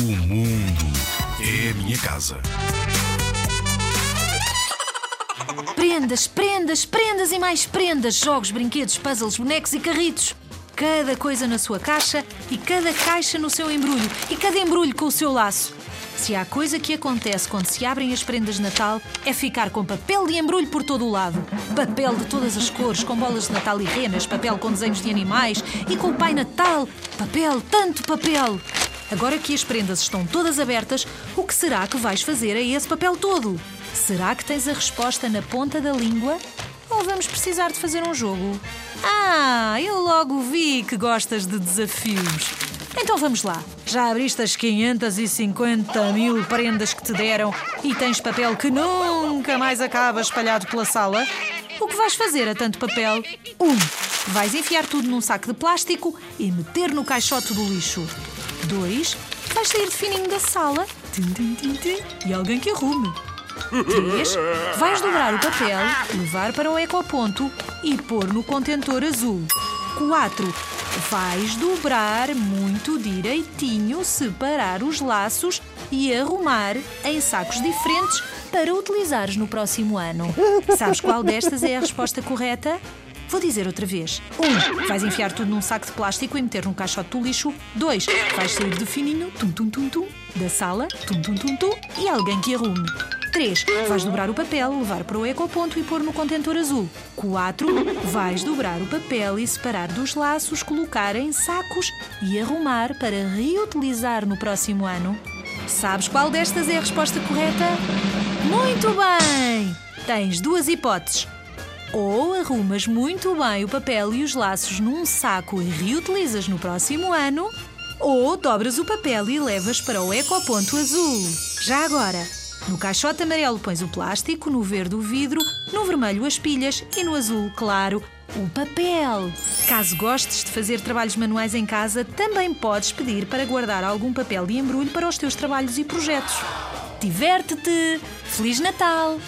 O mundo é a minha casa. Prendas, prendas, prendas e mais prendas. Jogos, brinquedos, puzzles, bonecos e carritos. Cada coisa na sua caixa e cada caixa no seu embrulho. E cada embrulho com o seu laço. Se há coisa que acontece quando se abrem as prendas de Natal é ficar com papel de embrulho por todo o lado. Papel de todas as cores, com bolas de Natal e renas, papel com desenhos de animais e com o Pai Natal. Papel, tanto papel! Agora que as prendas estão todas abertas, o que será que vais fazer a esse papel todo? Será que tens a resposta na ponta da língua? Ou vamos precisar de fazer um jogo? Ah, eu logo vi que gostas de desafios. Então vamos lá. Já abriste as 550 mil prendas que te deram e tens papel que nunca mais acaba espalhado pela sala? O que vais fazer a tanto papel? Um, vais enfiar tudo num saco de plástico e meter no caixote do lixo. Dois, vais sair de fininho da sala e alguém que arrume. 3. Vais dobrar o papel, levar para o ecoponto e pôr no contentor azul. 4. Vais dobrar muito direitinho, separar os laços e arrumar em sacos diferentes para utilizares no próximo ano. Sabes qual destas é a resposta correta? Vou dizer outra vez. 1. Um, vais enfiar tudo num saco de plástico e meter num caixote do lixo. 2. Vais sair de fininho, tum tum tum tum, da sala, tum tum tum tum, e alguém que arrume. 3. Vais dobrar o papel, levar para o ecoponto e pôr no contentor azul. 4. Vais dobrar o papel e separar dos laços, colocar em sacos e arrumar para reutilizar no próximo ano. Sabes qual destas é a resposta correta? Muito bem! Tens duas hipóteses. Ou arrumas muito bem o papel e os laços num saco e reutilizas no próximo ano, ou dobras o papel e levas para o ecoponto azul. Já agora, no caixote amarelo pões o plástico, no verde o vidro, no vermelho as pilhas e no azul, claro, o papel. Caso gostes de fazer trabalhos manuais em casa, também podes pedir para guardar algum papel de embrulho para os teus trabalhos e projetos. Diverte-te! Feliz Natal!